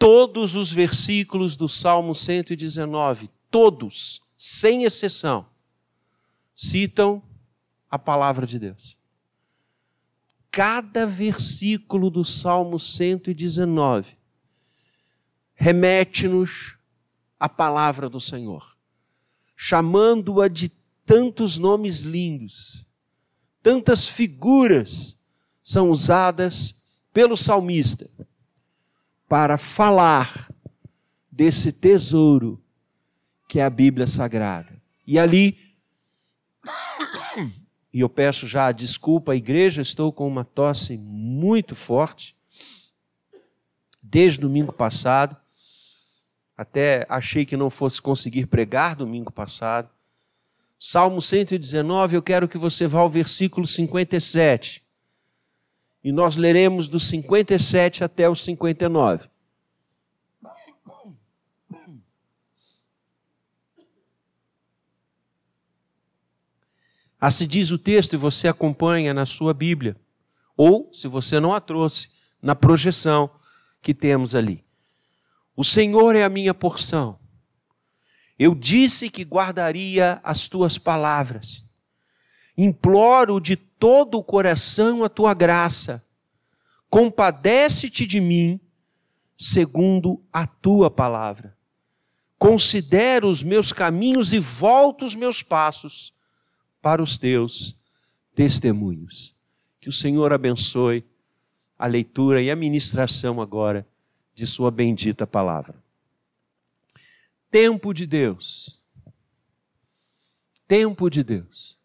todos os versículos do Salmo 119, todos, sem exceção, citam a palavra de Deus. Cada versículo do Salmo 119 remete-nos à palavra do Senhor, chamando-a de tantos nomes lindos, tantas figuras são usadas pelo salmista para falar desse tesouro que é a Bíblia Sagrada. E ali, e eu peço já desculpa à igreja, estou com uma tosse muito forte, desde domingo passado, até achei que não fosse conseguir pregar domingo passado. Salmo 119, eu quero que você vá ao versículo 57 e nós leremos do 57 até o 59. Assim diz o texto e você acompanha na sua Bíblia. Ou, se você não a trouxe, na projeção que temos ali. O Senhor é a minha porção. Eu disse que guardaria as tuas palavras. Imploro de todo o coração a tua graça. Compadece-te de mim, segundo a tua palavra. Considero os meus caminhos e volto os meus passos para os teus testemunhos. Que o Senhor abençoe a leitura e a ministração agora de Sua bendita palavra. Tempo de Deus. Tempo de Deus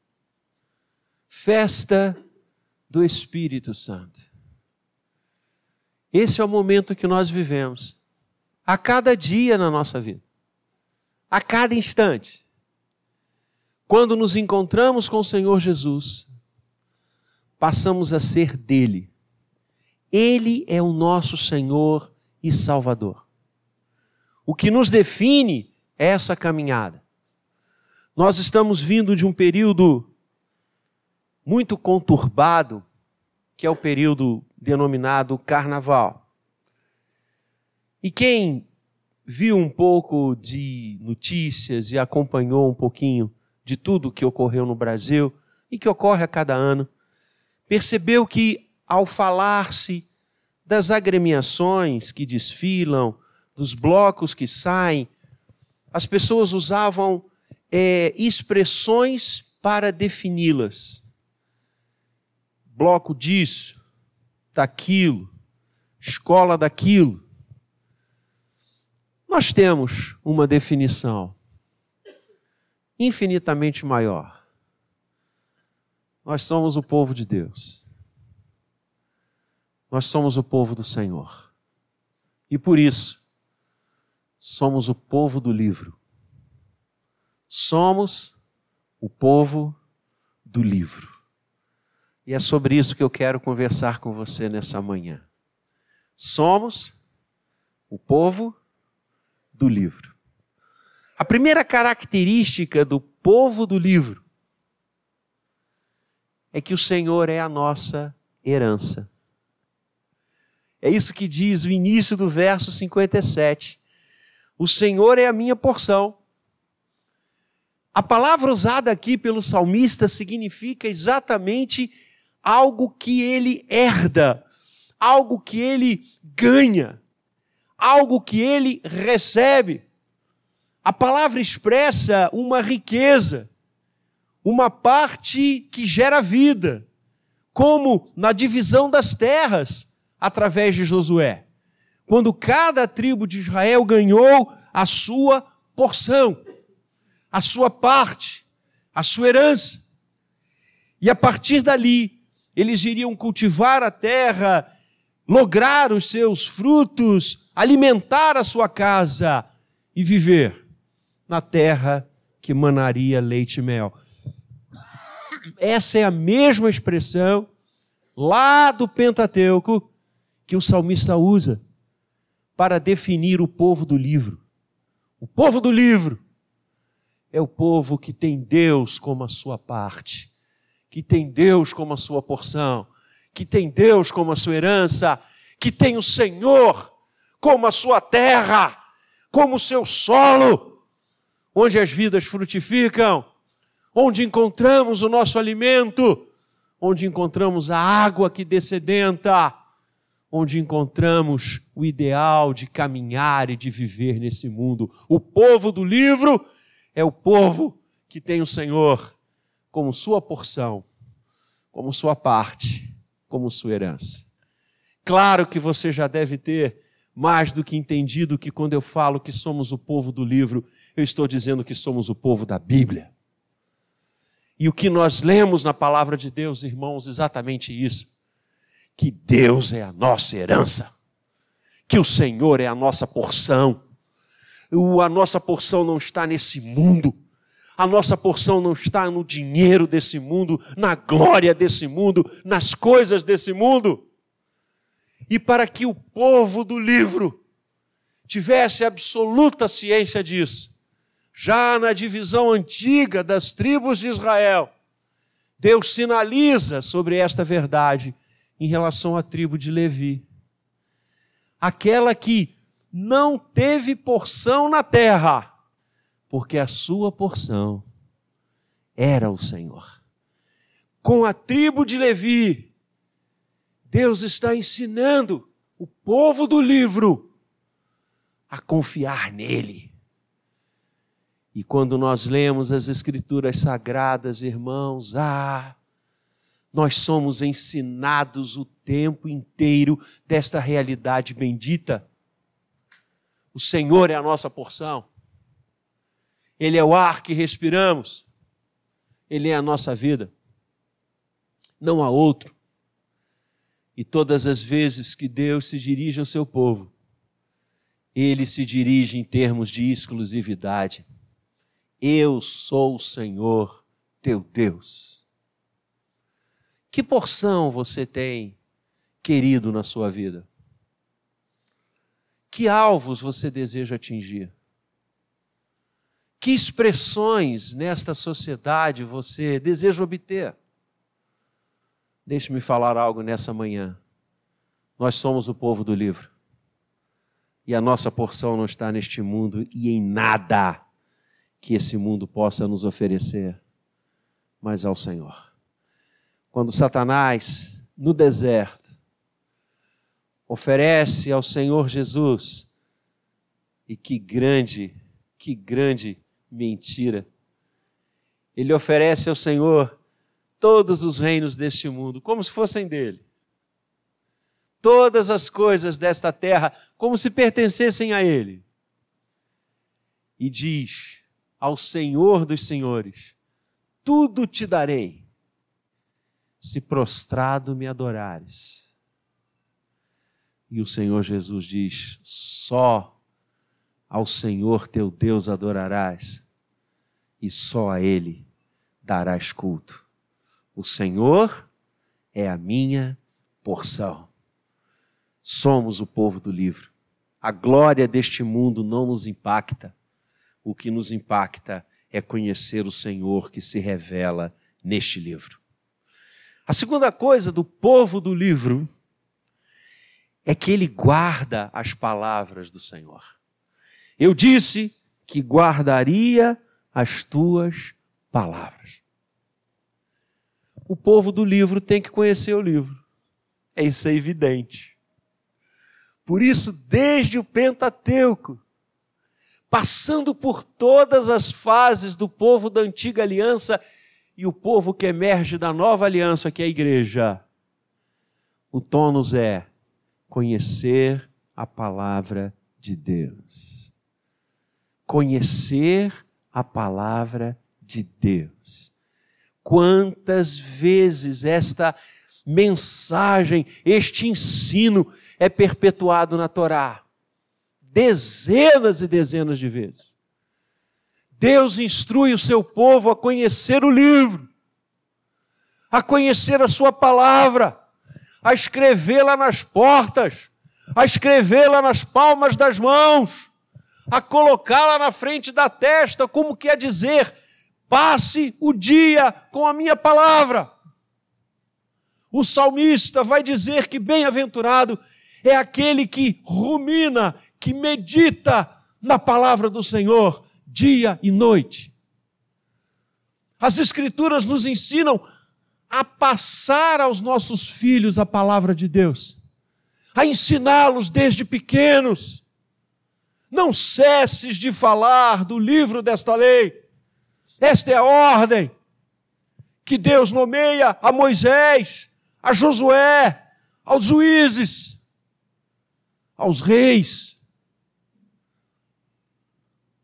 festa do Espírito Santo. Esse é o momento que nós vivemos, a cada dia na nossa vida, a cada instante. Quando nos encontramos com o Senhor Jesus, passamos a ser dele. Ele é o nosso Senhor e Salvador. O que nos define é essa caminhada. Nós estamos vindo de um período muito conturbado, que é o período denominado Carnaval. E quem viu um pouco de notícias e acompanhou um pouquinho de tudo que ocorreu no Brasil e que ocorre a cada ano, percebeu que ao falar-se das agremiações que desfilam, dos blocos que saem, as pessoas usavam é, expressões para defini-las bloco disso, daquilo, escola daquilo. Nós temos uma definição infinitamente maior. Nós somos o povo de Deus. Nós somos o povo do Senhor. E por isso, somos o povo do livro. Somos o povo do livro. E é sobre isso que eu quero conversar com você nessa manhã. Somos o povo do livro. A primeira característica do povo do livro é que o Senhor é a nossa herança. É isso que diz o início do verso 57. O Senhor é a minha porção. A palavra usada aqui pelo salmista significa exatamente algo que ele herda, algo que ele ganha, algo que ele recebe. A palavra expressa uma riqueza, uma parte que gera vida, como na divisão das terras através de Josué. Quando cada tribo de Israel ganhou a sua porção, a sua parte, a sua herança. E a partir dali, eles iriam cultivar a terra, lograr os seus frutos, alimentar a sua casa e viver na terra que manaria leite e mel. Essa é a mesma expressão lá do Pentateuco que o salmista usa para definir o povo do livro. O povo do livro é o povo que tem Deus como a sua parte que tem Deus como a sua porção, que tem Deus como a sua herança, que tem o Senhor como a sua terra, como o seu solo, onde as vidas frutificam, onde encontramos o nosso alimento, onde encontramos a água que descedenta, onde encontramos o ideal de caminhar e de viver nesse mundo. O povo do livro é o povo que tem o Senhor como sua porção, como sua parte, como sua herança. Claro que você já deve ter mais do que entendido que quando eu falo que somos o povo do livro, eu estou dizendo que somos o povo da Bíblia. E o que nós lemos na palavra de Deus, irmãos, exatamente isso. Que Deus é a nossa herança, que o Senhor é a nossa porção. A nossa porção não está nesse mundo, a nossa porção não está no dinheiro desse mundo, na glória desse mundo, nas coisas desse mundo. E para que o povo do livro tivesse absoluta ciência disso, já na divisão antiga das tribos de Israel, Deus sinaliza sobre esta verdade em relação à tribo de Levi. Aquela que não teve porção na terra, porque a sua porção era o Senhor. Com a tribo de Levi, Deus está ensinando o povo do livro a confiar nele e quando nós lemos as Escrituras Sagradas, irmãos, ah, nós somos ensinados o tempo inteiro desta realidade bendita. O Senhor é a nossa porção, Ele é o ar que respiramos, Ele é a nossa vida, não há outro. E todas as vezes que Deus se dirige ao seu povo, Ele se dirige em termos de exclusividade. Eu sou o Senhor teu Deus. Que porção você tem querido na sua vida? Que alvos você deseja atingir? Que expressões nesta sociedade você deseja obter? Deixe-me falar algo nessa manhã. Nós somos o povo do livro. E a nossa porção não está neste mundo e em nada que esse mundo possa nos oferecer, mas ao Senhor. Quando Satanás, no deserto, oferece ao Senhor Jesus, e que grande, que grande mentira, ele oferece ao Senhor todos os reinos deste mundo, como se fossem dele. Todas as coisas desta terra, como se pertencessem a ele. E diz: ao Senhor dos Senhores: Tudo te darei, se prostrado me adorares. E o Senhor Jesus diz: Só ao Senhor teu Deus adorarás, e só a Ele darás culto. O Senhor é a minha porção. Somos o povo do livro. A glória deste mundo não nos impacta o que nos impacta é conhecer o Senhor que se revela neste livro. A segunda coisa do povo do livro é que ele guarda as palavras do Senhor. Eu disse que guardaria as tuas palavras. O povo do livro tem que conhecer o livro. É isso é evidente. Por isso, desde o Pentateuco, passando por todas as fases do povo da antiga aliança e o povo que emerge da nova aliança, que é a igreja. O tônus é conhecer a palavra de Deus. Conhecer a palavra de Deus. Quantas vezes esta mensagem, este ensino é perpetuado na Torá? dezenas e dezenas de vezes. Deus instrui o seu povo a conhecer o livro, a conhecer a sua palavra, a escrevê-la nas portas, a escrevê-la nas palmas das mãos, a colocá-la na frente da testa, como quer dizer, passe o dia com a minha palavra. O salmista vai dizer que bem-aventurado é aquele que rumina, que medita na palavra do Senhor dia e noite. As Escrituras nos ensinam a passar aos nossos filhos a palavra de Deus, a ensiná-los desde pequenos. Não cesses de falar do livro desta lei. Esta é a ordem que Deus nomeia a Moisés, a Josué, aos juízes, aos reis.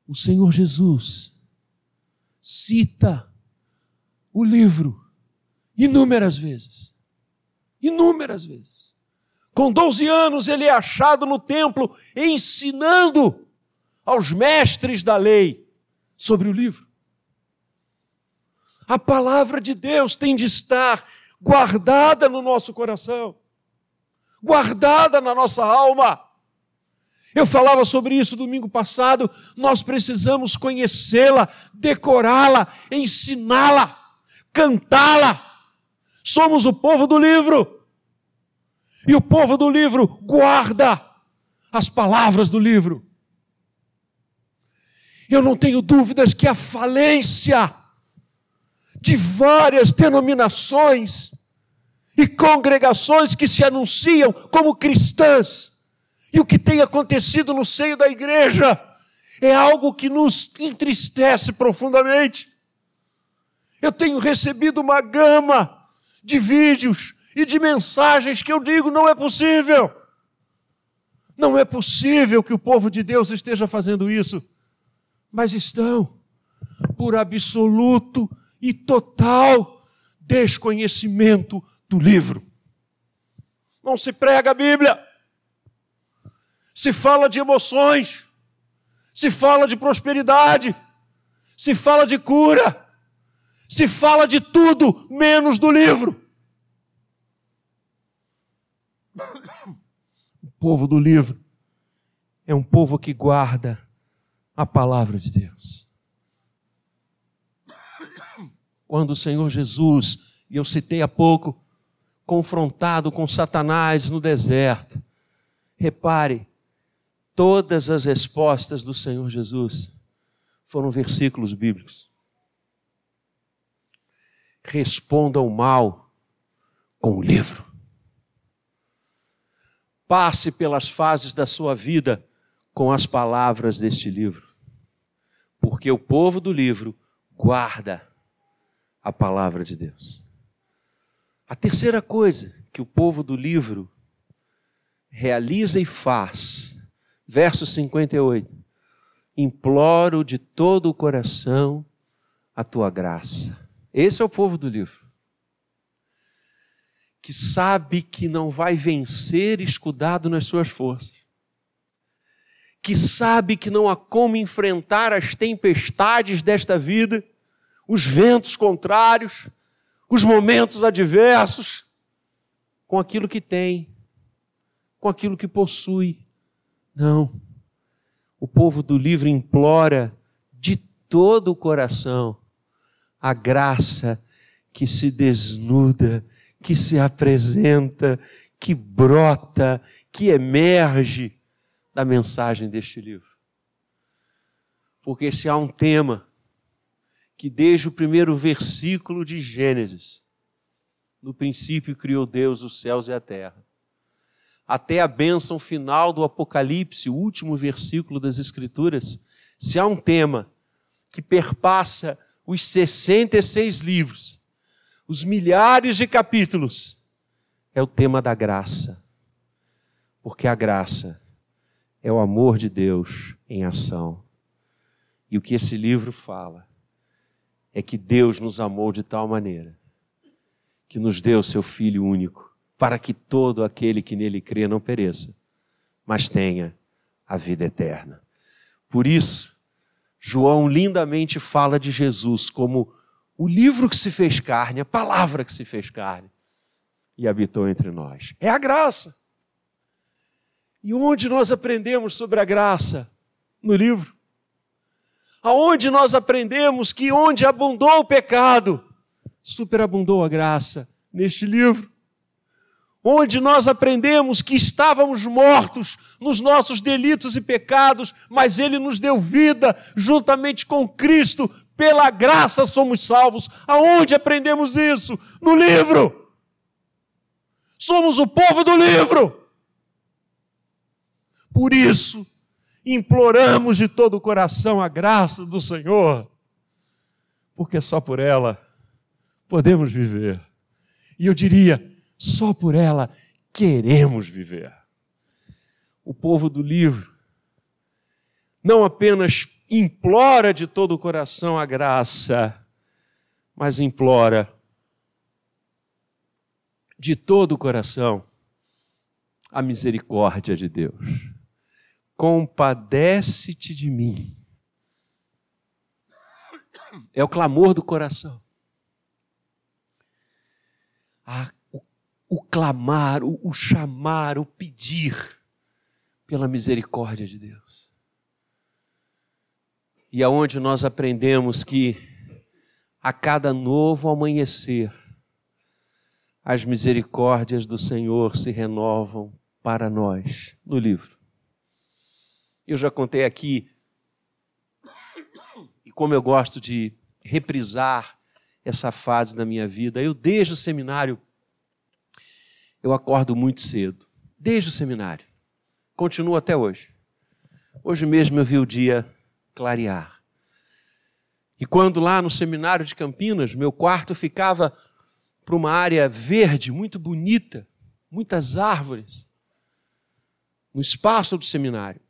O Senhor Jesus cita o livro inúmeras vezes. Inúmeras vezes. Com 12 anos, ele é achado no templo ensinando aos mestres da lei sobre o livro. A palavra de Deus tem de estar guardada no nosso coração, guardada na nossa alma. Eu falava sobre isso domingo passado. Nós precisamos conhecê-la, decorá-la, ensiná-la, cantá-la. Somos o povo do livro. E o povo do livro guarda as palavras do livro. Eu não tenho dúvidas que a falência de várias denominações e congregações que se anunciam como cristãs, e o que tem acontecido no seio da igreja é algo que nos entristece profundamente. Eu tenho recebido uma gama de vídeos e de mensagens que eu digo não é possível. Não é possível que o povo de Deus esteja fazendo isso. Mas estão por absoluto e total desconhecimento do livro. Não se prega a Bíblia. Se fala de emoções, se fala de prosperidade, se fala de cura, se fala de tudo menos do livro. Povo do livro é um povo que guarda a palavra de Deus. Quando o Senhor Jesus, e eu citei há pouco, confrontado com Satanás no deserto, repare, todas as respostas do Senhor Jesus foram versículos bíblicos responda ao mal com o livro. Passe pelas fases da sua vida com as palavras deste livro. Porque o povo do livro guarda a palavra de Deus. A terceira coisa que o povo do livro realiza e faz, verso 58, imploro de todo o coração a tua graça. Esse é o povo do livro. Que sabe que não vai vencer escudado nas suas forças. Que sabe que não há como enfrentar as tempestades desta vida, os ventos contrários, os momentos adversos, com aquilo que tem, com aquilo que possui. Não. O povo do livro implora de todo o coração a graça que se desnuda, que se apresenta, que brota, que emerge da mensagem deste livro. Porque se há um tema que desde o primeiro versículo de Gênesis, no princípio criou Deus os céus e a terra, até a bênção final do Apocalipse, o último versículo das Escrituras, se há um tema que perpassa os 66 livros, os milhares de capítulos, é o tema da graça. Porque a graça é o amor de Deus em ação. E o que esse livro fala é que Deus nos amou de tal maneira que nos deu seu Filho único, para que todo aquele que nele crê não pereça, mas tenha a vida eterna. Por isso, João lindamente fala de Jesus como o livro que se fez carne, a palavra que se fez carne e habitou entre nós. É a graça. E onde nós aprendemos sobre a graça? No livro. Aonde nós aprendemos que onde abundou o pecado, superabundou a graça? Neste livro. onde nós aprendemos que estávamos mortos nos nossos delitos e pecados, mas Ele nos deu vida juntamente com Cristo, pela graça somos salvos. Aonde aprendemos isso? No livro. Somos o povo do livro. Por isso, imploramos de todo o coração a graça do Senhor, porque só por ela podemos viver. E eu diria, só por ela queremos viver. O povo do livro não apenas implora de todo o coração a graça, mas implora de todo o coração a misericórdia de Deus. Compadece-te de mim. É o clamor do coração. A o clamar, o, o chamar, o pedir pela misericórdia de Deus. E aonde nós aprendemos que a cada novo amanhecer, as misericórdias do Senhor se renovam para nós, no livro. Eu já contei aqui, e como eu gosto de reprisar essa fase da minha vida, eu desde o seminário eu acordo muito cedo, desde o seminário. Continuo até hoje. Hoje mesmo eu vi o dia clarear. E quando lá no seminário de Campinas, meu quarto ficava para uma área verde, muito bonita, muitas árvores, no espaço do seminário.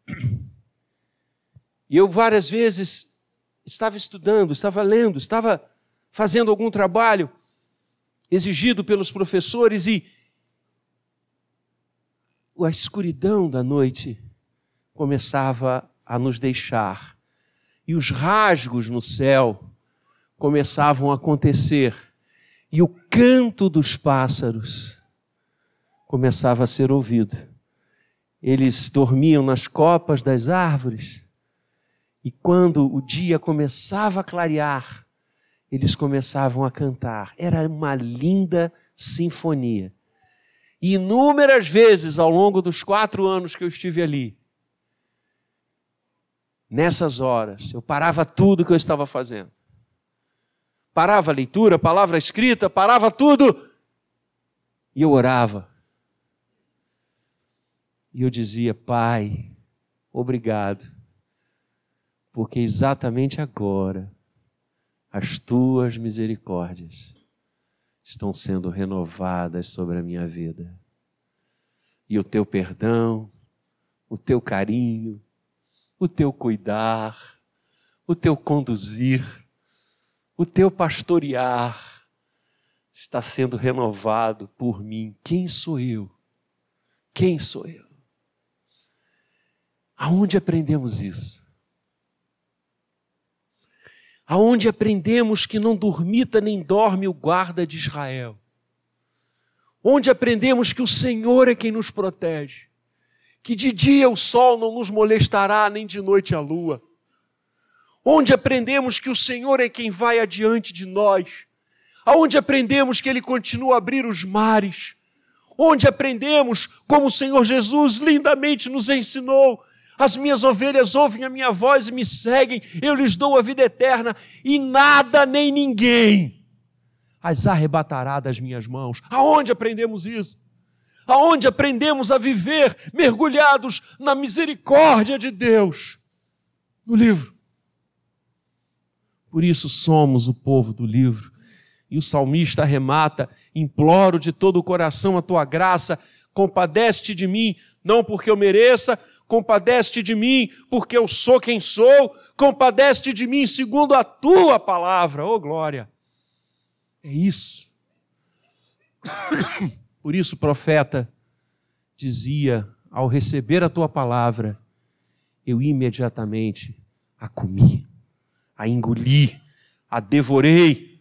E eu várias vezes estava estudando, estava lendo, estava fazendo algum trabalho exigido pelos professores e a escuridão da noite começava a nos deixar e os rasgos no céu começavam a acontecer e o canto dos pássaros começava a ser ouvido. Eles dormiam nas copas das árvores e quando o dia começava a clarear, eles começavam a cantar. Era uma linda sinfonia. E inúmeras vezes ao longo dos quatro anos que eu estive ali, nessas horas, eu parava tudo que eu estava fazendo. Parava a leitura, palavra escrita, parava tudo. E eu orava. E eu dizia, Pai, obrigado, porque exatamente agora as tuas misericórdias estão sendo renovadas sobre a minha vida. E o teu perdão, o teu carinho, o teu cuidar, o teu conduzir, o teu pastorear está sendo renovado por mim. Quem sou eu? Quem sou eu? Aonde aprendemos isso? aonde aprendemos que não dormita nem dorme o guarda de Israel, onde aprendemos que o Senhor é quem nos protege, que de dia o sol não nos molestará, nem de noite a lua, onde aprendemos que o Senhor é quem vai adiante de nós, aonde aprendemos que Ele continua a abrir os mares, onde aprendemos, como o Senhor Jesus lindamente nos ensinou, as minhas ovelhas ouvem a minha voz e me seguem, eu lhes dou a vida eterna, e nada nem ninguém as arrebatará das minhas mãos. Aonde aprendemos isso? Aonde aprendemos a viver mergulhados na misericórdia de Deus? No livro. Por isso somos o povo do livro. E o salmista arremata: imploro de todo o coração a tua graça, compadece-te de mim, não porque eu mereça, compadece de mim, porque eu sou quem sou, compadece de mim segundo a tua palavra, oh glória. É isso. Por isso o profeta dizia, ao receber a tua palavra, eu imediatamente a comi, a engoli, a devorei.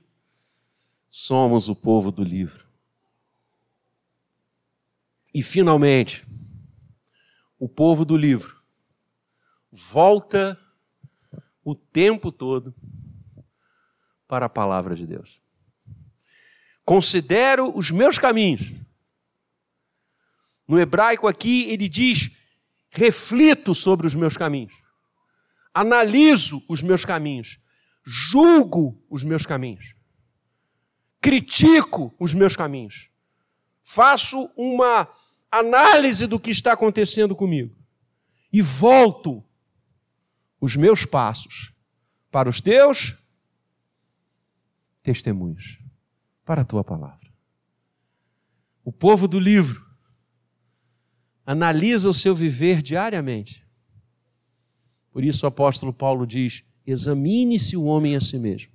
Somos o povo do livro. E finalmente, o povo do livro volta o tempo todo para a palavra de Deus. Considero os meus caminhos No hebraico aqui ele diz: reflito sobre os meus caminhos, analiso os meus caminhos, julgo os meus caminhos, critico os meus caminhos, faço uma análise do que está acontecendo comigo. E volto os meus passos para os teus testemunhos, para a tua palavra. O povo do livro analisa o seu viver diariamente. Por isso o apóstolo Paulo diz: examine-se o homem a si mesmo.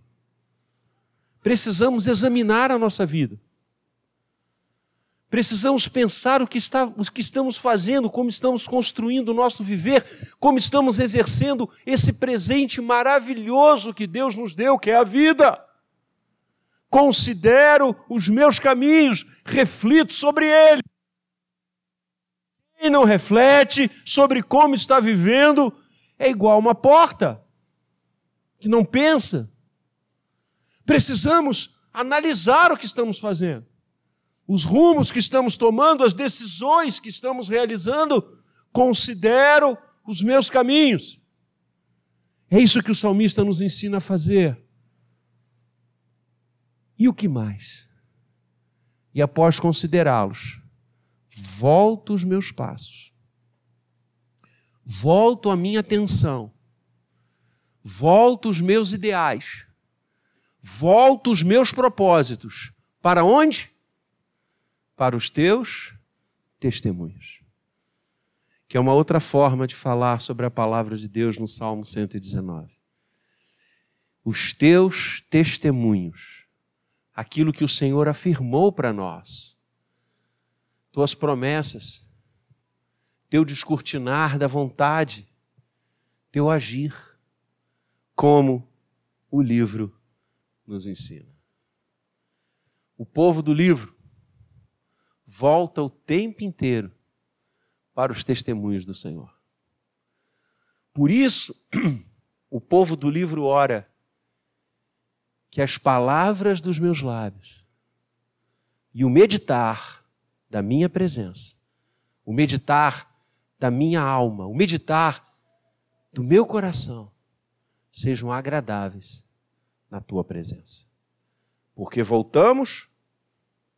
Precisamos examinar a nossa vida. Precisamos pensar o que, está, o que estamos fazendo, como estamos construindo o nosso viver, como estamos exercendo esse presente maravilhoso que Deus nos deu, que é a vida. Considero os meus caminhos, reflito sobre eles. Quem não reflete sobre como está vivendo é igual uma porta que não pensa. Precisamos analisar o que estamos fazendo os rumos que estamos tomando, as decisões que estamos realizando, considero os meus caminhos. É isso que o salmista nos ensina a fazer. E o que mais? E após considerá-los, volto os meus passos, volto a minha atenção, volto os meus ideais, volto os meus propósitos. Para onde? para os teus testemunhos. Que é uma outra forma de falar sobre a palavra de Deus no Salmo 119. Os teus testemunhos, aquilo que o Senhor afirmou para nós, tuas promessas, teu descortinar da vontade, teu agir, como o livro nos ensina. O povo do livro volta o tempo inteiro para os testemunhos do Senhor. Por isso, o povo do livro ora que as palavras dos meus lábios e o meditar da minha presença, o meditar da minha alma, o meditar do meu coração sejam agradáveis na tua presença. Porque voltamos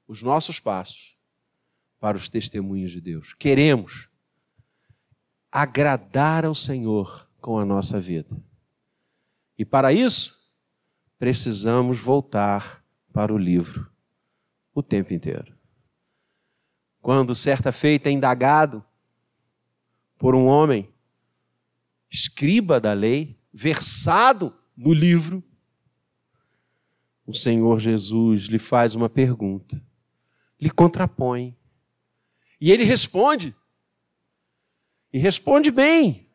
os nossos passos para os testemunhos de Deus. Queremos agradar ao Senhor com a nossa vida. E para isso, precisamos voltar para o livro o tempo inteiro. Quando certa feita é indagado por um homem, escriba da lei, versado no livro, o Senhor Jesus lhe faz uma pergunta, lhe contrapõe e ele responde. E responde bem.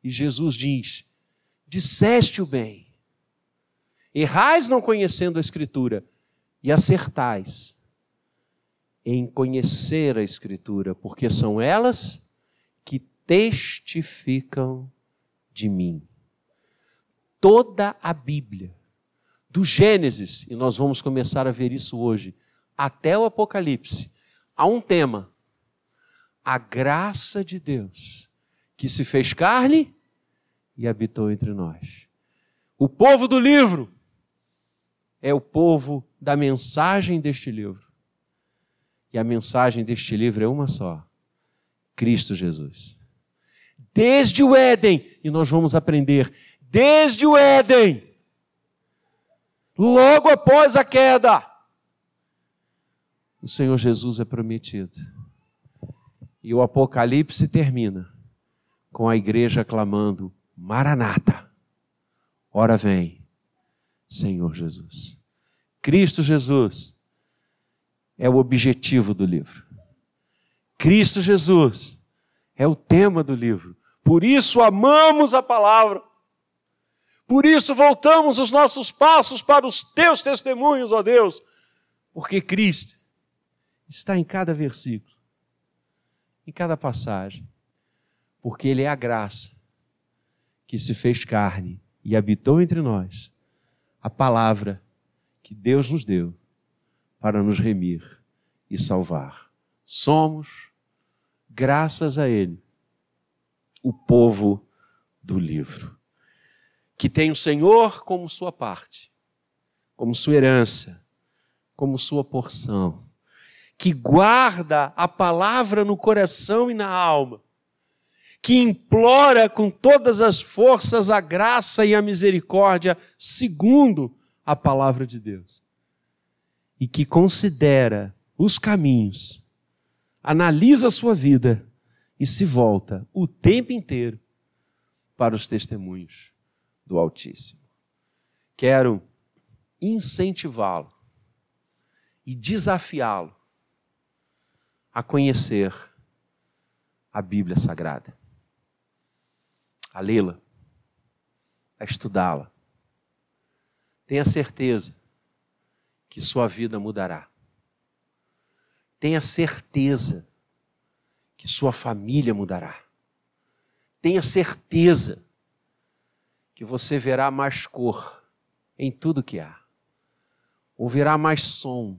E Jesus diz: Disseste o bem. Errais não conhecendo a Escritura, e acertais em conhecer a Escritura, porque são elas que testificam de mim. Toda a Bíblia, do Gênesis, e nós vamos começar a ver isso hoje, até o Apocalipse, há um tema: a graça de Deus, que se fez carne e habitou entre nós. O povo do livro é o povo da mensagem deste livro. E a mensagem deste livro é uma só: Cristo Jesus. Desde o Éden, e nós vamos aprender, desde o Éden, logo após a queda, o Senhor Jesus é prometido. E o Apocalipse termina com a igreja clamando: Maranata, ora vem, Senhor Jesus. Cristo Jesus é o objetivo do livro. Cristo Jesus é o tema do livro. Por isso amamos a palavra. Por isso voltamos os nossos passos para os teus testemunhos, ó Deus, porque Cristo está em cada versículo, em cada passagem, porque Ele é a graça que se fez carne e habitou entre nós, a palavra que Deus nos deu para nos remir e salvar. Somos graças a Ele, o povo do livro, que tem o Senhor como sua parte, como sua herança, como sua porção, que guarda a palavra no coração e na alma, que implora com todas as forças a graça e a misericórdia segundo a palavra de Deus, e que considera os caminhos, analisa a sua vida e se volta o tempo inteiro para os testemunhos do Altíssimo. Quero incentivá-lo e desafiá-lo a conhecer a Bíblia Sagrada, a lê-la, a estudá-la. Tenha certeza que sua vida mudará. Tenha certeza que sua família mudará. Tenha certeza que você verá mais cor em tudo que há. Ouvirá mais som.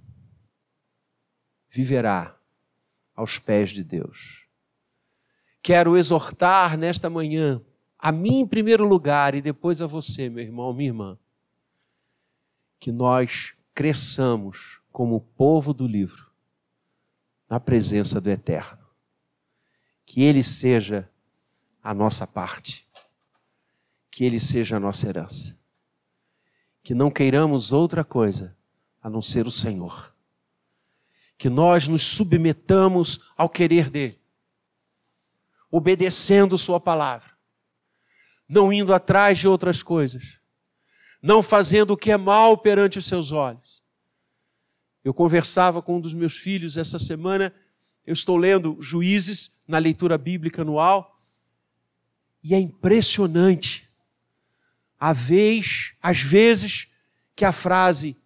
Viverá aos pés de Deus. Quero exortar nesta manhã, a mim em primeiro lugar e depois a você, meu irmão, minha irmã, que nós cresçamos como povo do livro na presença do Eterno. Que Ele seja a nossa parte, que Ele seja a nossa herança. Que não queiramos outra coisa a não ser o Senhor. Que nós nos submetamos ao querer dEle, obedecendo Sua palavra, não indo atrás de outras coisas, não fazendo o que é mal perante os seus olhos, eu conversava com um dos meus filhos essa semana, eu estou lendo Juízes na leitura bíblica anual, e é impressionante a vez, às vezes que a frase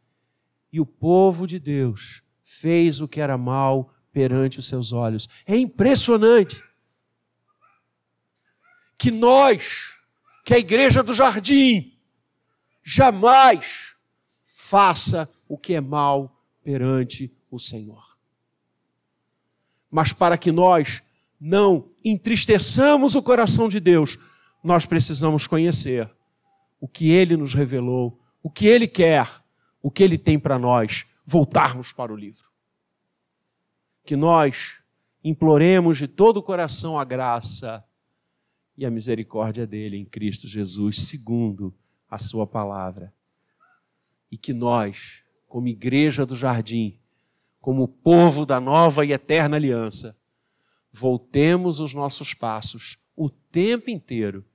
e o povo de Deus fez o que era mal perante os seus olhos. É impressionante que nós, que a igreja do jardim, jamais faça o que é mal perante o Senhor. Mas para que nós não entristeçamos o coração de Deus, nós precisamos conhecer o que Ele nos revelou, o que Ele quer, o que Ele tem para nós, voltarmos para o livro. Que nós imploremos de todo o coração a graça e a misericórdia dele em Cristo Jesus, segundo a Sua palavra. E que nós como igreja do jardim, como povo da nova e eterna aliança, voltemos os nossos passos o tempo inteiro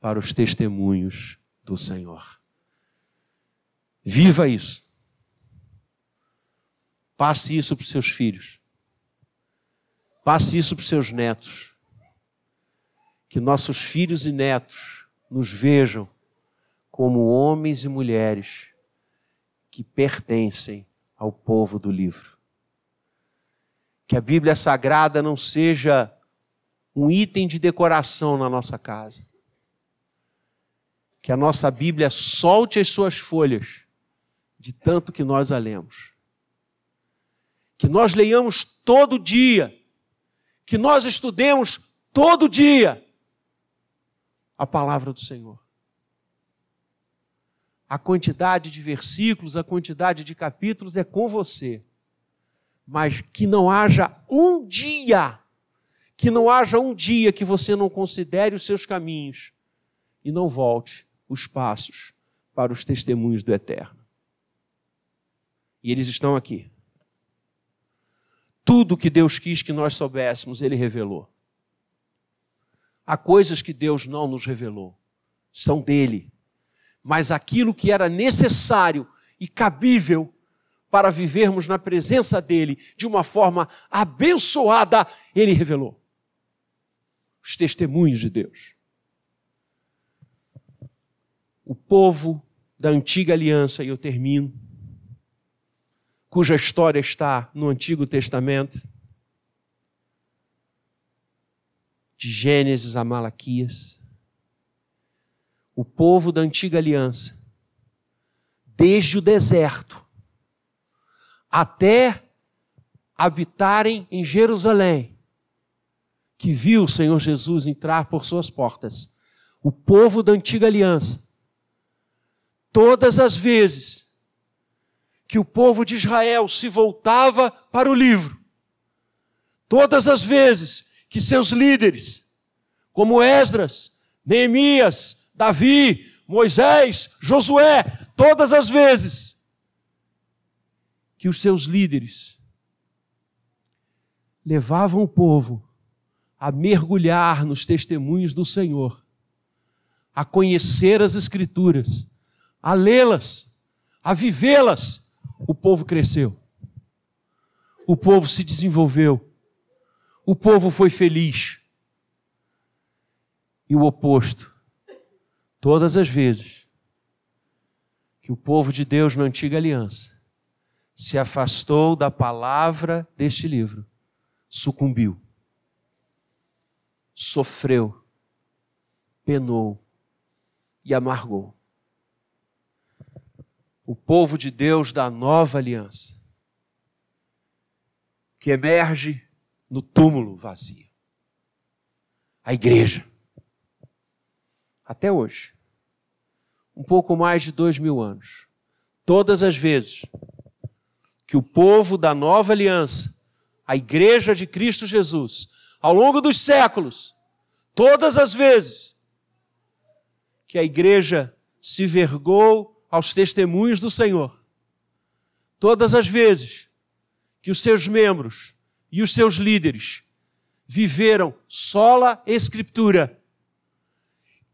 para os testemunhos do Senhor. Viva isso. Passe isso para os seus filhos. Passe isso para os seus netos. Que nossos filhos e netos nos vejam como homens e mulheres que pertencem ao povo do livro. Que a Bíblia Sagrada não seja um item de decoração na nossa casa. Que a nossa Bíblia solte as suas folhas de tanto que nós a lemos. Que nós leiamos todo dia. Que nós estudemos todo dia a palavra do Senhor a quantidade de versículos, a quantidade de capítulos é com você. Mas que não haja um dia, que não haja um dia que você não considere os seus caminhos e não volte os passos para os testemunhos do Eterno. E eles estão aqui. Tudo que Deus quis que nós soubéssemos, Ele revelou. Há coisas que Deus não nos revelou, são dele mas aquilo que era necessário e cabível para vivermos na presença dele de uma forma abençoada, ele revelou. Os testemunhos de Deus. O povo da antiga aliança, e eu termino, cuja história está no Antigo Testamento, de Gênesis a Malaquias o povo da antiga aliança, desde o deserto até habitarem em Jerusalém, que viu o Senhor Jesus entrar por suas portas, o povo da antiga aliança, todas as vezes que o povo de Israel se voltava para o livro, todas as vezes que seus líderes, como Esdras, Neemias, Davi, Moisés, Josué, todas as vezes que os seus líderes levavam o povo a mergulhar nos testemunhos do Senhor, a conhecer as Escrituras, a lê-las, a vivê-las, o povo cresceu, o povo se desenvolveu, o povo foi feliz. E o oposto, todas as vezes que o povo de Deus na antiga aliança se afastou da palavra deste livro, sucumbiu, sofreu, penou e amargou. O povo de Deus da nova aliança, que emerge no túmulo vazio. A igreja. Até hoje. Um pouco mais de dois mil anos. Todas as vezes que o povo da nova aliança, a igreja de Cristo Jesus, ao longo dos séculos, todas as vezes que a igreja se vergou aos testemunhos do Senhor, todas as vezes que os seus membros e os seus líderes viveram sola escritura,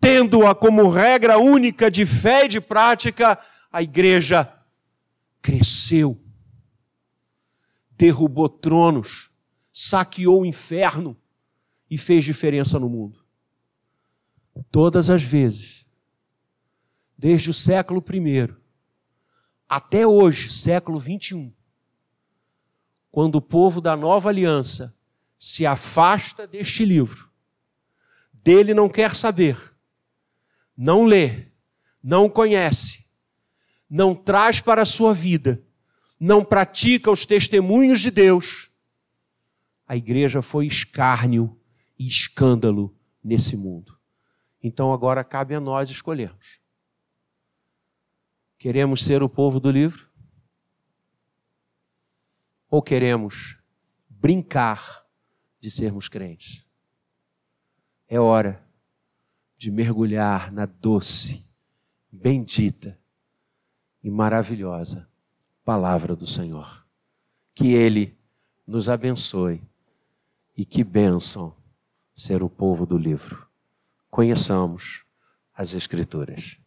tendo-a como regra única de fé e de prática, a igreja cresceu derrubou tronos, saqueou o inferno e fez diferença no mundo. Todas as vezes, desde o século I até hoje, século 21, quando o povo da nova aliança se afasta deste livro, dele não quer saber, não lê, não conhece, não traz para a sua vida, não pratica os testemunhos de Deus, a igreja foi escárnio e escândalo nesse mundo. Então agora cabe a nós escolhermos. Queremos ser o povo do livro? Ou queremos brincar de sermos crentes? É hora de mergulhar na doce, bendita e maravilhosa palavra do Senhor. Que Ele nos abençoe e que bênção ser o povo do livro. Conheçamos as Escrituras.